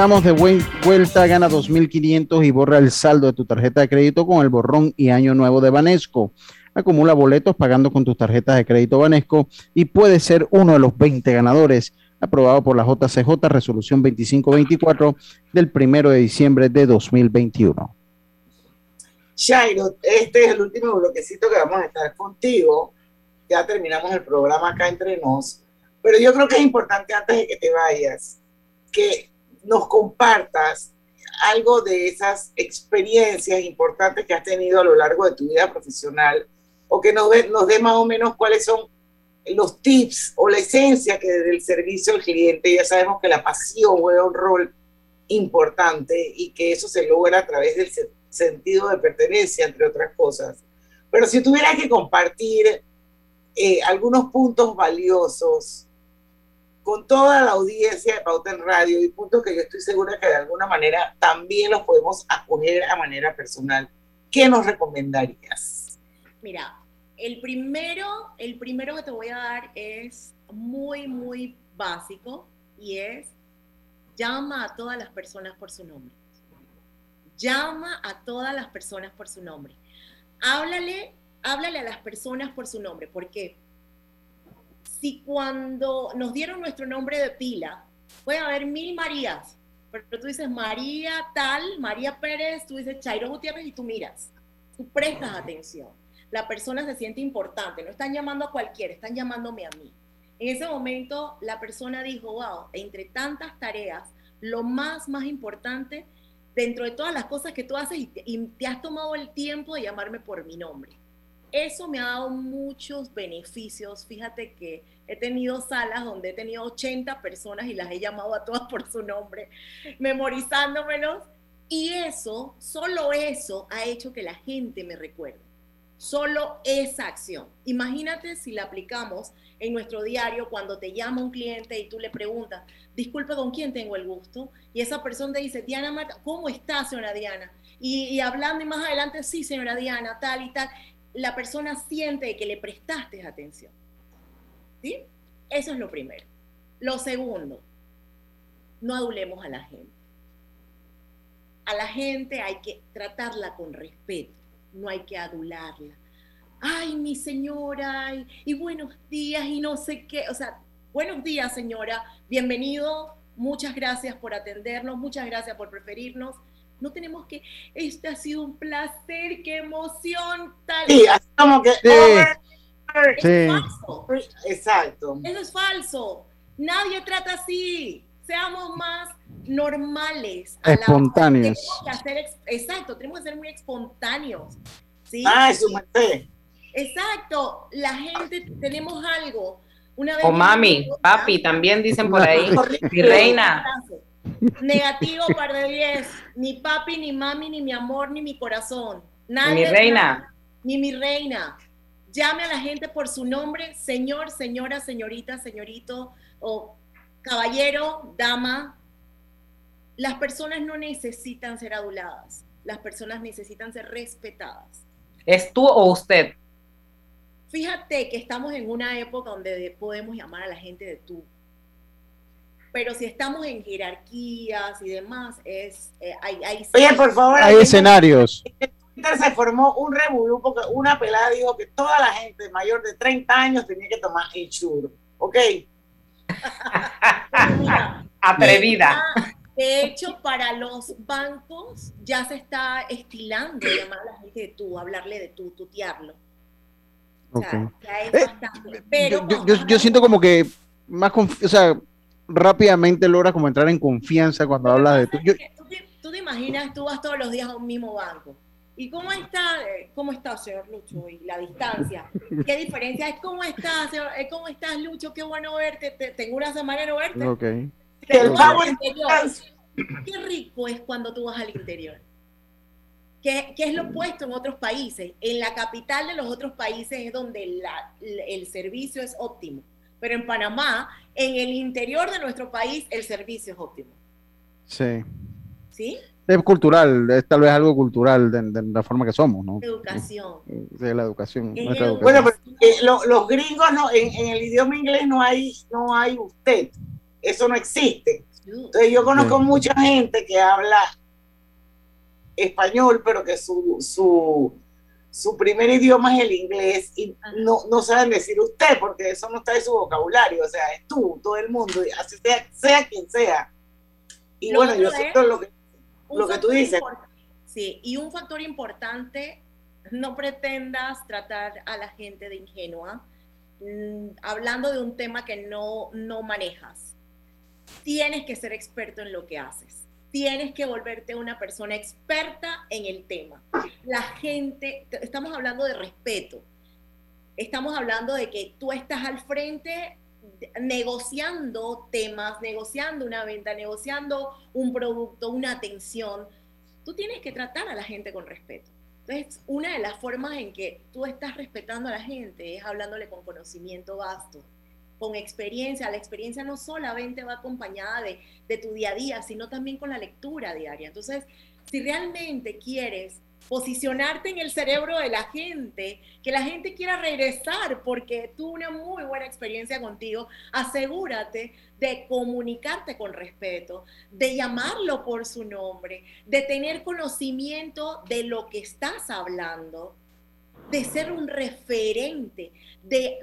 estamos de vuelta, gana 2.500 y borra el saldo de tu tarjeta de crédito con el borrón y año nuevo de Banesco. Acumula boletos pagando con tus tarjetas de crédito Banesco y puede ser uno de los 20 ganadores. Aprobado por la JCJ, resolución 2524 del primero de diciembre de 2021. Shairo, este es el último bloquecito que vamos a estar contigo. Ya terminamos el programa acá entre nos. Pero yo creo que es importante antes de que te vayas que nos compartas algo de esas experiencias importantes que has tenido a lo largo de tu vida profesional o que nos nos dé más o menos cuáles son los tips o la esencia que del servicio al cliente. Ya sabemos que la pasión juega un rol importante y que eso se logra a través del sentido de pertenencia, entre otras cosas. Pero si tuviera que compartir eh, algunos puntos valiosos con toda la audiencia de Pauta en Radio y puntos que yo estoy segura que de alguna manera también los podemos acoger a manera personal, ¿qué nos recomendarías? Mira, el primero, el primero que te voy a dar es muy, muy básico y es llama a todas las personas por su nombre. Llama a todas las personas por su nombre. Háblale, háblale a las personas por su nombre. ¿Por qué? Si cuando nos dieron nuestro nombre de pila, puede haber mil Marías, pero tú dices María tal, María Pérez, tú dices Chairo Gutiérrez y tú miras, tú prestas atención la persona se siente importante, no están llamando a cualquiera, están llamándome a mí. En ese momento la persona dijo, wow, entre tantas tareas, lo más, más importante, dentro de todas las cosas que tú haces, y te, has tomado el tiempo de llamarme por mi nombre. Eso me ha dado muchos beneficios. Fíjate que he tenido salas donde he tenido 80 personas y las he llamado a todas por su nombre, memorizándomelos. Y eso, solo eso, ha hecho que la gente me recuerde. Solo esa acción. Imagínate si la aplicamos en nuestro diario cuando te llama un cliente y tú le preguntas, disculpe, ¿con quién tengo el gusto? Y esa persona te dice, Diana Marta, ¿cómo está, señora Diana? Y, hablando y más adelante, sí, señora Diana, tal y tal, la persona siente que le prestaste atención. ¿Sí? Eso es lo primero. Lo segundo, no adulemos a la gente. A la gente hay que tratarla con respeto no hay que adularla. Ay, mi señora, y, buenos días, y no sé qué. O sea, buenos días, señora, bienvenido, muchas gracias por atendernos, muchas gracias por preferirnos. No tenemos que, este ha sido un placer, qué emoción, tal. Sí, así como que. Sí. es falso. Exacto. Eso es falso. Nadie trata así. Seamos más normales. Espontáneos. exacto, tenemos que ser muy espontáneos. ¿sí? Ah, eso Exacto, la gente, tenemos algo. Una o mami, papi, también dicen por ahí. Mi reina. Negativo par de 10. Ni papi, ni mami, ni mi amor, ni mi corazón. Nadie, mi reina. Ni mi reina. Llame a la gente por su nombre, señor, señora, señorita, señorito, o caballero, dama, las personas no necesitan ser aduladas, las personas necesitan ser respetadas. ¿Es tú o usted? Fíjate que estamos en una época donde podemos llamar a la gente de tú. Pero si estamos en jerarquías y demás, es eh, hay, hay, Oye, por favor, hay escenarios. se formó un revuelo porque una pelada dijo que toda la gente mayor de 30 años tenía que tomar insure. ¿Ok? *laughs* Atrevida. De hecho, para los bancos ya se está estilando llamar a la gente de tú, hablarle de tú, tutearlo. O sea, ya es eh, bastante. Pero yo, siento como que más, o sea, rápidamente logra como entrar en confianza cuando habla de tú. tú, te, imaginas, tú vas todos los días a un mismo banco. ¿Y cómo está, eh, cómo está, señor Lucho? Y la distancia. ¿Qué diferencia es? ¿Cómo estás, señor? ¿Cómo estás, Lucho? Qué bueno verte. tengo una semana de no verte. Ok. Qué rico es cuando tú vas al interior. ¿Qué es lo opuesto en otros países. En la capital de los otros países es donde el servicio es óptimo. Pero en Panamá, en el interior de nuestro país, el servicio es óptimo. Sí. ¿Sí? Es cultural, es tal vez algo cultural de, la forma que somos, ¿no? Educación. De la educación. Bueno, pero eh, los gringos no, en, en, el idioma inglés no hay, no hay usted. Eso no existe. Entonces yo conozco mucha gente que habla español, pero que su, su, su primer idioma es el inglés y no, no saben decir usted, porque eso no está en su vocabulario, o sea, es tú, todo el mundo, así sea, sea quien sea. Y bueno, yo siento lo que, lo que tú dices. Sí, y un factor importante, no pretendas tratar a la gente de ingenua, mm, hablando de un tema que no, no manejas tienes que ser experto en lo que haces. Tienes que volverte una persona experta en el tema. La gente, estamos hablando de respeto. estamos hablando de que tú estás al frente negociando temas, negociando una venta, negociando un producto, una atención. Tú tienes que tratar a la gente con respeto. Entonces, una de las formas en que tú estás respetando a la gente es hablándole con conocimiento vasto, con experiencia. La experiencia no solamente va acompañada de, tu día a día, sino también con la lectura diaria. Entonces, si realmente quieres posicionarte en el cerebro de la gente, que la gente quiera regresar porque tuvo una muy buena experiencia contigo, asegúrate de comunicarte con respeto, de llamarlo por su nombre, de tener conocimiento de lo que estás hablando, de ser un referente, de,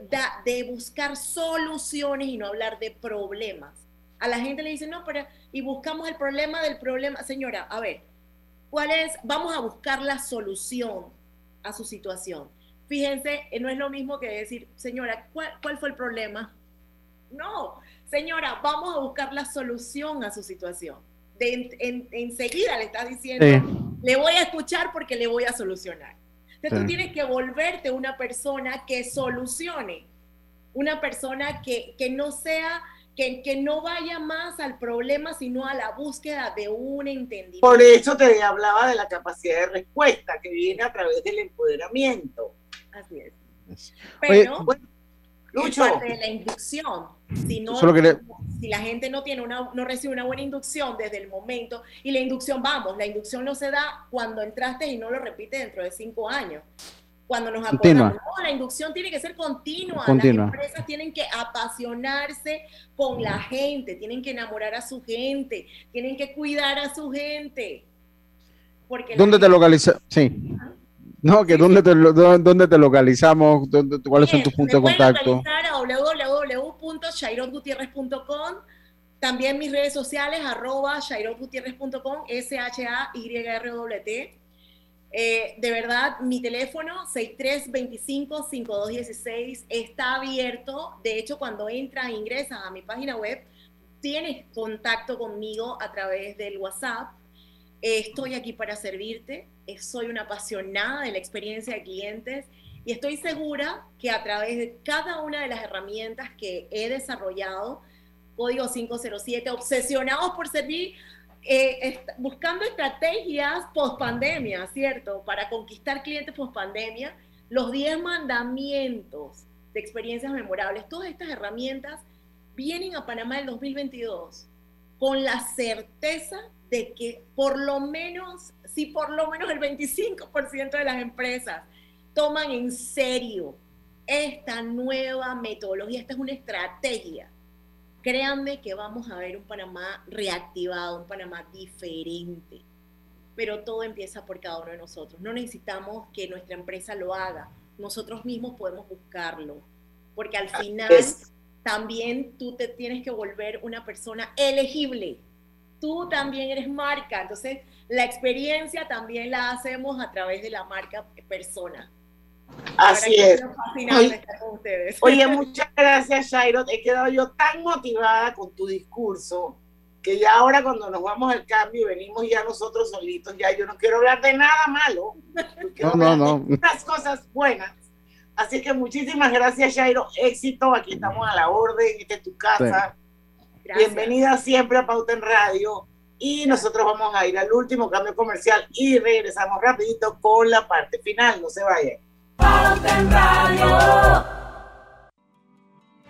de, buscar soluciones y no hablar de problemas. A la gente le dicen, no, pero y buscamos el problema del problema. Señora, a ver, ¿Cuál es? Vamos a buscar la solución a su situación. Fíjense, eh, no es lo mismo que decir, señora, ¿cuál, fue el problema? No, señora, vamos a buscar la solución a su situación. De, enseguida le estás diciendo, le voy a escuchar porque le voy a solucionar. Entonces tú tienes que volverte una persona que solucione, una persona que, que no sea que, no vaya más al problema, sino a la búsqueda de un entendimiento. Por eso te hablaba de la capacidad de respuesta que viene a través del empoderamiento. Así es. Pero, bueno, parte de la inducción. Si, no, si la gente no, tiene una, no recibe una buena inducción desde el momento, y la inducción, vamos, la inducción no se da cuando entraste y no lo repite dentro de cinco años cuando nos acordamos, no, la inducción tiene que ser continua. Las empresas tienen que apasionarse con la gente, tienen que enamorar a su gente, tienen que cuidar a su gente. Porque ¿Dónde te localizas? Sí. No, que dónde, te, dónde te localizamos, ¿Dónde, cuáles son tus puntos de contacto. a www.shairotgutierrez.com también mis redes sociales, arroba shairotgutierrez.com, S-H-A-Y-R-W-T. Eh, de verdad, mi teléfono 6325-5216 está abierto. De hecho, cuando entras, ingresas a mi página web, tienes contacto conmigo a través del WhatsApp. estoy aquí para servirte. Soy una apasionada de la experiencia de clientes y estoy segura que a través de cada una de las herramientas que he desarrollado, Código 507, obsesionados por servir eh, buscando estrategias post pandemia, ¿cierto? Para conquistar clientes post pandemia, los 10 mandamientos de experiencias memorables, todas estas herramientas vienen a Panamá en 2022 con la certeza de que por lo menos, si por lo menos el 25% de las empresas toman en serio esta nueva metodología, esta es una estrategia Créanme que vamos a ver un Panamá reactivado, un Panamá diferente. Pero todo empieza por cada uno de nosotros. No necesitamos que nuestra empresa lo haga. Nosotros mismos podemos buscarlo. Porque al final también tú te tienes que volver una persona elegible. Tú también eres marca. Entonces, la experiencia también la hacemos a través de la marca persona. Así es. Oye, *laughs* muchas gracias, Shairo. He quedado yo tan motivada con tu discurso que ya ahora cuando nos vamos al cambio y venimos ya nosotros solitos, ya yo no quiero hablar de nada malo. No, no, no. Unas cosas buenas. Así que muchísimas gracias, Shairo. Éxito. Aquí estamos a la orden. Esta es tu casa. Bienvenida siempre a Pauta en Radio. Y nosotros vamos a ir al último cambio comercial y regresamos rapidito con la parte final. No se vayan. Pauta en Radio.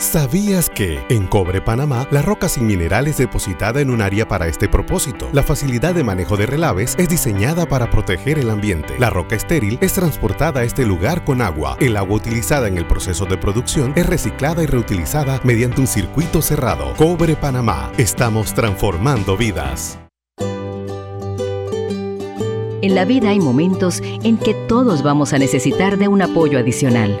¿Sabías que en Cobre Panamá la roca sin mineral es depositada en un área para este propósito? La facilidad de manejo de relaves es diseñada para proteger el ambiente. La roca estéril es transportada a este lugar con agua. El agua utilizada en el proceso de producción es reciclada y reutilizada mediante un circuito cerrado. Cobre Panamá. Estamos transformando vidas. En la vida hay momentos en que todos vamos a necesitar de un apoyo adicional.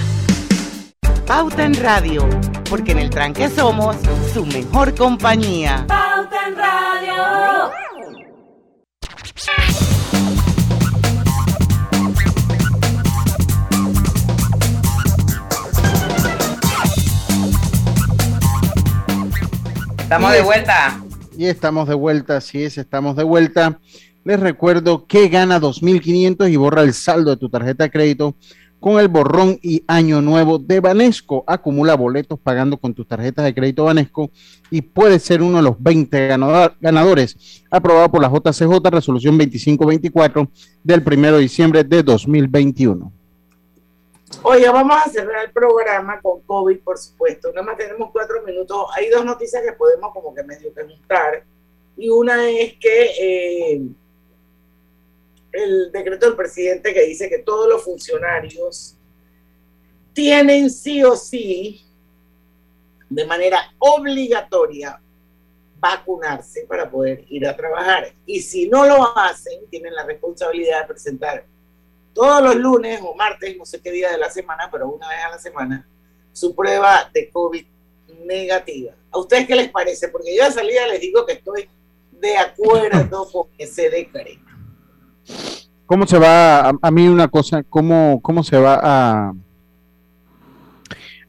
Pauta en Radio, porque en el tranque somos su mejor compañía. Pauta en Radio. Estamos de vuelta. Y estamos de vuelta, así es, estamos de vuelta. Les recuerdo que gana 2.500 y borra el saldo de tu tarjeta de crédito con el borrón y año nuevo de Banesco. Acumula boletos pagando con tus tarjetas de crédito Banesco y puede ser uno de los 20 ganador- ganadores. Aprobado por la JCJ, resolución 2524 del 1 de diciembre de 2021. Oye, vamos a cerrar el programa con COVID, por supuesto. Nada más tenemos cuatro minutos. Hay dos noticias que podemos como que medio que juntar. Y una es que eh, el decreto del presidente que dice que todos los funcionarios tienen sí o sí, de manera obligatoria, vacunarse para poder ir a trabajar. Y si no lo hacen, tienen la responsabilidad de presentar todos los lunes o martes, no sé qué día de la semana, pero una vez a la semana, su prueba de COVID negativa. ¿A ustedes qué les parece? Porque yo de salida les digo que estoy de acuerdo con ese decreto. ¿Cómo se va, a, a mí una cosa, cómo, cómo se va a,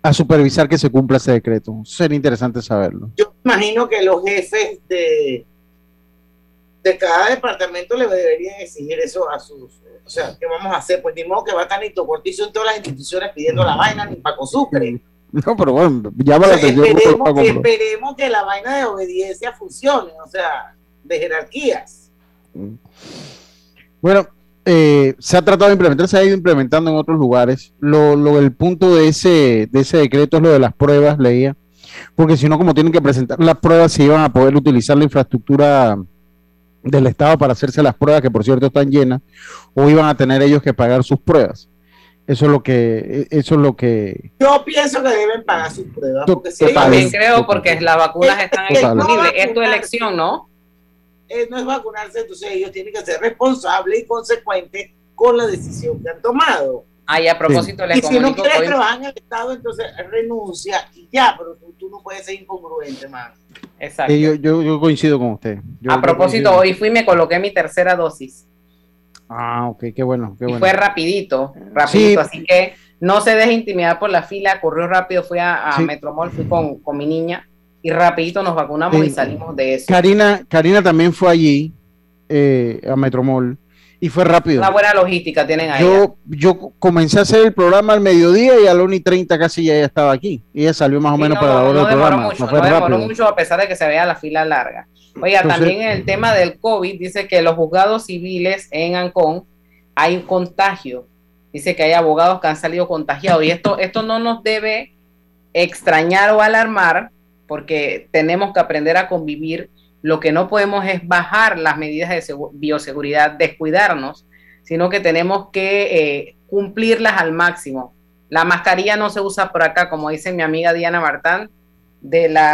a supervisar que se cumpla ese decreto? Sería interesante saberlo. Yo imagino que los jefes de, de cada departamento le deberían exigir eso a sus... O sea, ¿qué vamos a hacer? Pues ni modo que va a estar Nito Cortizo en todas las instituciones pidiendo la vaina, ni Paco Sucre. *laughs* No, pero bueno, llama la O sea, atención. esperemos, que, pero- esperemos que la vaina de obediencia funcione, o sea, de jerarquías. Bueno, eh, se ha tratado de implementar, se ha ido implementando en otros lugares. Lo, lo el punto de ese, de ese decreto es lo de las pruebas, leía, porque si no, como tienen que presentar las pruebas, se iban a poder utilizar la infraestructura del Estado para hacerse las pruebas, que por cierto están llenas, o iban a tener ellos que pagar sus pruebas. Eso es lo que, eso es lo que, Yo pienso que deben pagar sus pruebas. Porque si ellos- También creo porque las vacunas están disponibles. Es tu elección, ¿no? Eh, no es vacunarse, entonces ellos tienen que ser responsables y consecuentes con la decisión que han tomado. Ay, a propósito, les y si no quieres hoy- trabajar en el Estado, entonces renuncia y ya, pero tú, tú no puedes ser incongruente, man. Exacto. eh, yo, yo, yo coincido con usted. Yo- a propósito, hoy fui y me coloqué mi tercera dosis. Ah, ok, qué bueno, qué y bueno. fue rapidito, rapidito, Sí. así que no se deje intimidar por la fila, corrió rápido, fui a, a Sí. Metromol, fui con, con mi niña y rapidito nos vacunamos Sí. y salimos de eso. Karina, Karina también fue allí, eh, a Metromol, y fue rápido. Una buena logística tienen ahí. Yo, yo comencé a hacer el programa al mediodía y a la 1 y 30 casi ya estaba aquí. Y ella salió más o menos no, para la hora no del programa. mucho, no fue no demoró rápido. mucho a pesar de que se vea la fila larga. Oiga, Entonces- también en el tema del COVID, dice que los juzgados civiles en Ancón hay un contagio. Dice que hay abogados que han salido contagiados y esto, esto no nos debe extrañar o alarmar porque tenemos que aprender a convivir. Lo que no podemos es bajar las medidas de segu- bioseguridad, descuidarnos, sino que tenemos que eh, cumplirlas al máximo. La mascarilla no se usa por acá, como dice mi amiga Diana Martán, de la,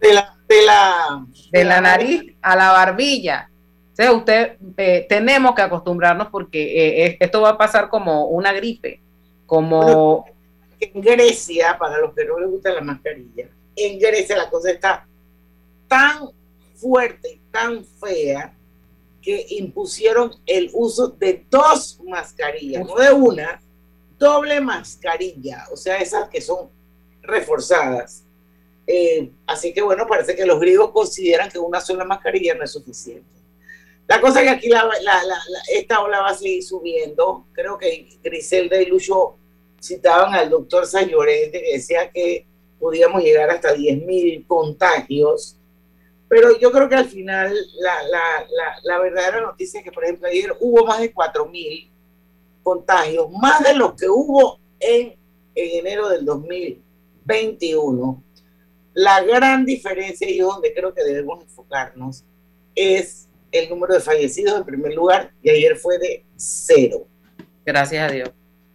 De la, de la, de la nariz a la barbilla. O sea, usted eh, tenemos que acostumbrarnos porque eh, eh, esto va a pasar como una gripe, como En Grecia, para los que no les gusta la mascarilla, en Grecia la cosa está tan fuerte y tan fea que impusieron el uso de dos mascarillas, no de una, doble mascarilla, o sea, esas que son reforzadas. Eh, así que bueno, parece que los griegos consideran que una sola mascarilla no es suficiente. La cosa es que aquí la, la, la, esta ola va a seguir subiendo. Creo que Griselda y Lucho citaban al doctor San Llorente que decía que podíamos llegar hasta 10.000 contagios. Pero yo creo que al final la, la, la, la, verdadera noticia es que, por ejemplo, ayer hubo más de 4.000 contagios, más de los que hubo en, en enero del 2021. La gran diferencia, y donde creo que debemos enfocarnos, es el número de fallecidos en primer lugar, y ayer fue de cero. Gracias a Dios.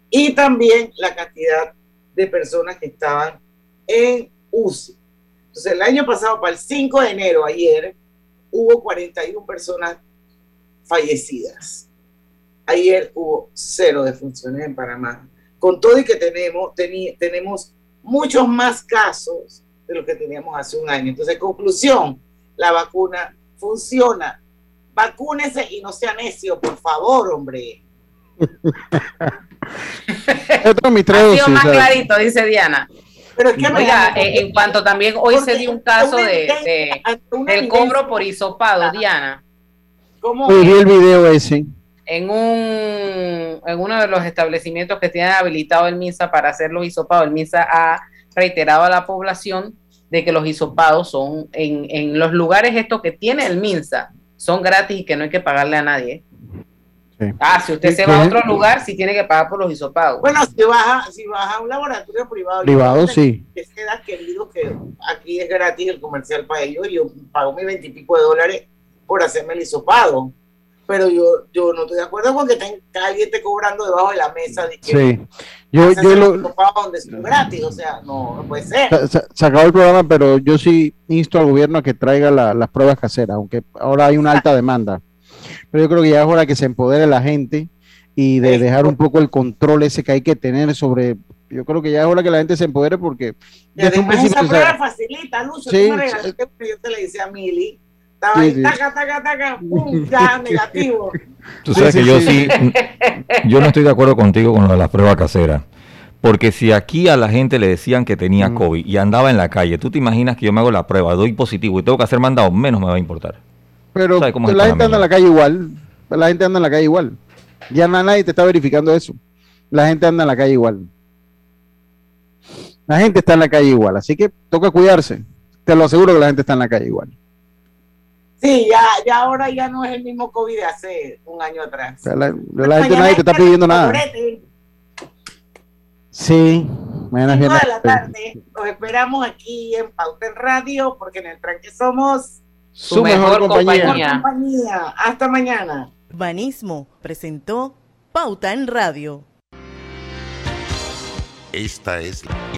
Y también la cantidad de personas que estaban en UCI. Entonces, el año pasado, para el 5 de enero, ayer, hubo 41 personas fallecidas. Ayer hubo cero defunciones en Panamá. Con todo y que tenemos, tenemos muchos más casos de lo que teníamos hace un año. Entonces, conclusión, la vacuna funciona. Vacúnese y no sea necio, por favor, hombre. *laughs* ha sido más clarito, dice Diana. Pero es que Oiga, eh, en cuanto también hoy se dio un caso de, de del cobro por hisopado, Diana. ¿Cómo? vi el video ese. En, un, en uno de los establecimientos que tienen habilitado el MINSA para hacer los hisopados, el MINSA ha reiterado a la población de que los hisopados son en, en los lugares estos que tiene el MINSA, son gratis y que no hay que pagarle a nadie. Ah, si usted se va a otro lugar, sí tiene que pagar por los hisopados. Bueno, si vas a, si vas a un laboratorio privado, privado sí. Que queda querido que aquí es gratis el comercial para ellos. Yo pago mis veintipico de dólares por hacerme el hisopado. Pero yo, yo no estoy de acuerdo con que alguien esté cobrando debajo de la mesa. De que sí, yo, yo lo. Donde es gratis, o sea, no, no puede ser. Se, se, acabó el programa, pero yo sí insto al gobierno a que traiga la, las pruebas caseras, aunque ahora hay una alta demanda. Pero yo creo que ya es hora que se empodere la gente y de dejar un poco el control ese que hay que tener sobre yo creo que ya es hora que la gente se empodere porque ya desde un principio esa prueba facilita Lucho sí, tú me regalaste yo te le decía a Mili estaba ahí, sí, taca, taca, taca, pum, ya, *laughs* negativo. Tú sabes que yo sí, *laughs* yo no estoy de acuerdo contigo con lo de las pruebas caseras. Porque si aquí a la gente le decían que tenía mm. COVID y andaba en la calle, tú te imaginas que yo me hago la prueba, doy positivo y tengo que hacer mandado, menos me va a importar. Pero la gente anda en la calle igual. La gente anda en la calle igual. Ya nadie te está verificando eso. La gente anda en la calle igual. La gente está en la calle igual. Así que toca cuidarse. Te lo aseguro que la gente está en la calle igual. Sí, ya, ya ahora ya no es el mismo COVID de hace un año atrás. la, la gente nadie te está pidiendo nada. Sí, mañana es la tarde. Los esperamos aquí en Pauta en Radio porque en el tranque somos su, mejor, compañía. compañía. Hasta mañana. Banismo presentó Pauta en Radio. Esta es la